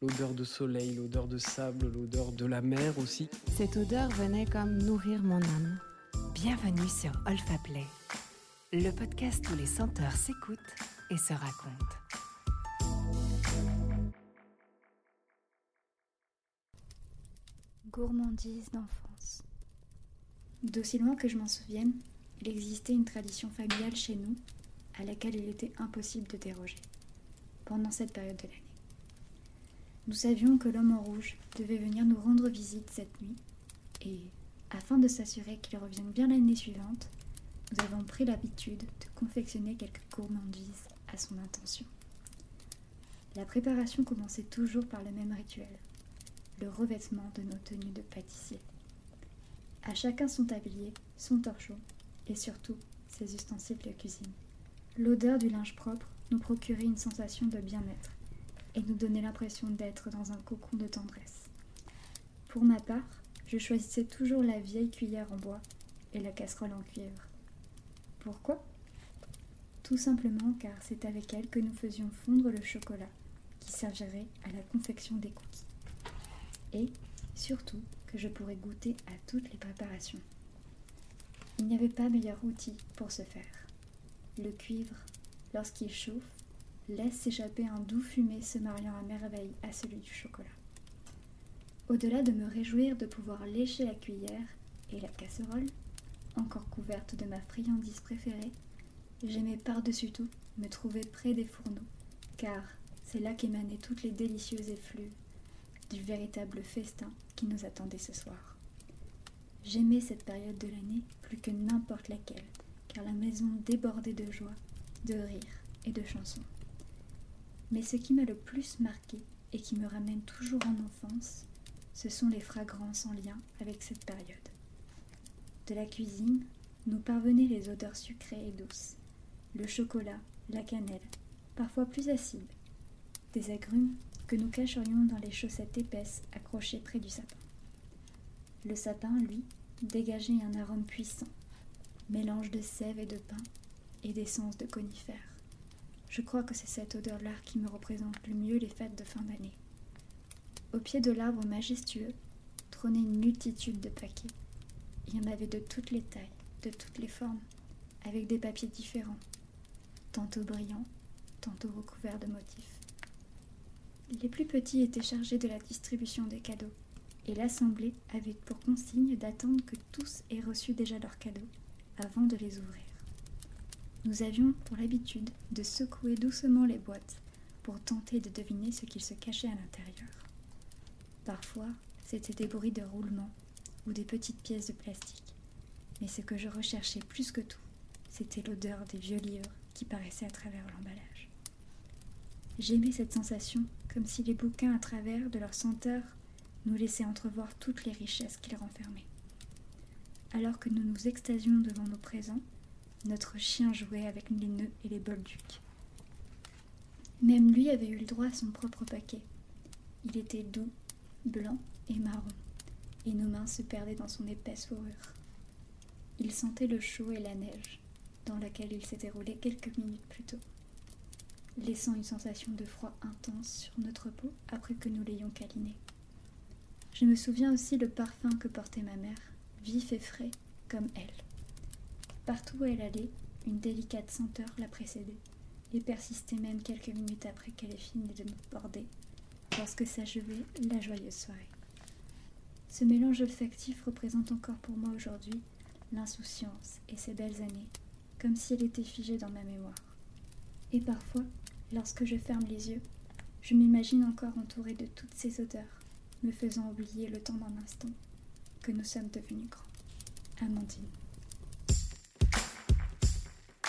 L'odeur de soleil, l'odeur de sable, l'odeur de la mer aussi. Cette odeur venait comme nourrir mon âme. Bienvenue sur Olfa Play, le podcast où les senteurs s'écoutent et se racontent. Gourmandise d'enfance. D'aussi loin que je m'en souvienne, il existait une tradition familiale chez nous à laquelle il était impossible de déroger pendant cette période de l'année. Nous savions que l'homme en rouge devait venir nous rendre visite cette nuit, et, afin de s'assurer qu'il revienne bien l'année suivante, nous avons pris l'habitude de confectionner quelques gourmandises à son intention. La préparation commençait toujours par le même rituel, le revêtement de nos tenues de pâtissier. À chacun son tablier, son torchon et surtout ses ustensiles de cuisine. L'odeur du linge propre nous procurait une sensation de bien-être et nous donnait l'impression d'être dans un cocon de tendresse. Pour ma part, je choisissais toujours la vieille cuillère en bois et la casserole en cuivre. Pourquoi? Tout simplement car c'est avec elle que nous faisions fondre le chocolat qui servirait à la confection des cookies. Et, surtout, que je pourrais goûter à toutes les préparations. Il n'y avait pas meilleur outil pour ce faire. Le cuivre, lorsqu'il chauffe, laisse s'échapper un doux fumet se mariant à merveille à celui du chocolat. Au-delà de me réjouir de pouvoir lécher la cuillère et la casserole, encore couverte de ma friandise préférée, j'aimais par-dessus tout me trouver près des fourneaux, car c'est là qu'émanaient toutes les délicieuses effluves du véritable festin qui nous attendait ce soir. J'aimais cette période de l'année plus que n'importe laquelle, car la maison débordait de joie, de rire et de chansons. Mais ce qui m'a le plus marqué et qui me ramène toujours en enfance, ce sont les fragrances en lien avec cette période. De la cuisine, nous parvenaient les odeurs sucrées et douces, le chocolat, la cannelle, parfois plus acide, des agrumes que nous cacherions dans les chaussettes épaisses accrochées près du sapin. Le sapin, lui, dégageait un arôme puissant, mélange de sève et de pain et d'essence de conifères. Je crois que c'est cette odeur-là qui me représente le mieux les fêtes de fin d'année. Au pied de l'arbre majestueux trônait une multitude de paquets. Il y en avait de toutes les tailles, de toutes les formes, avec des papiers différents, tantôt brillants, tantôt recouverts de motifs. Les plus petits étaient chargés de la distribution des cadeaux, et l'assemblée avait pour consigne d'attendre que tous aient reçu déjà leurs cadeaux avant de les ouvrir. Nous avions pour l'habitude de secouer doucement les boîtes pour tenter de deviner ce qu'il se cachait à l'intérieur. Parfois, c'était des bruits de roulement ou des petites pièces de plastique. Mais ce que je recherchais plus que tout, c'était l'odeur des vieux livres qui paraissaient à travers l'emballage. J'aimais cette sensation comme si les bouquins à travers de leur senteur nous laissaient entrevoir toutes les richesses qu'ils renfermaient. Alors que nous nous extasions devant nos présents, notre chien jouait avec les nœuds et les bolducs. Même lui avait eu le droit à son propre paquet. Il était doux, blanc et marron, et nos mains se perdaient dans son épaisse fourrure. Il sentait le chaud et la neige, dans laquelle il s'était roulé quelques minutes plus tôt, laissant une sensation de froid intense sur notre peau après que nous l'ayons câliné. Je me souviens aussi le parfum que portait ma mère, vif et frais comme elle. Partout où elle allait, une délicate senteur la précédait, et persistait même quelques minutes après qu'elle ait fini de nous border, lorsque s'achevait la joyeuse soirée. Ce mélange olfactif représente encore pour moi aujourd'hui l'insouciance et ces belles années, comme si elle était figée dans ma mémoire. Et parfois, lorsque je ferme les yeux, je m'imagine encore entourée de toutes ces odeurs, me faisant oublier le temps d'un instant que nous sommes devenus grands. Amandine.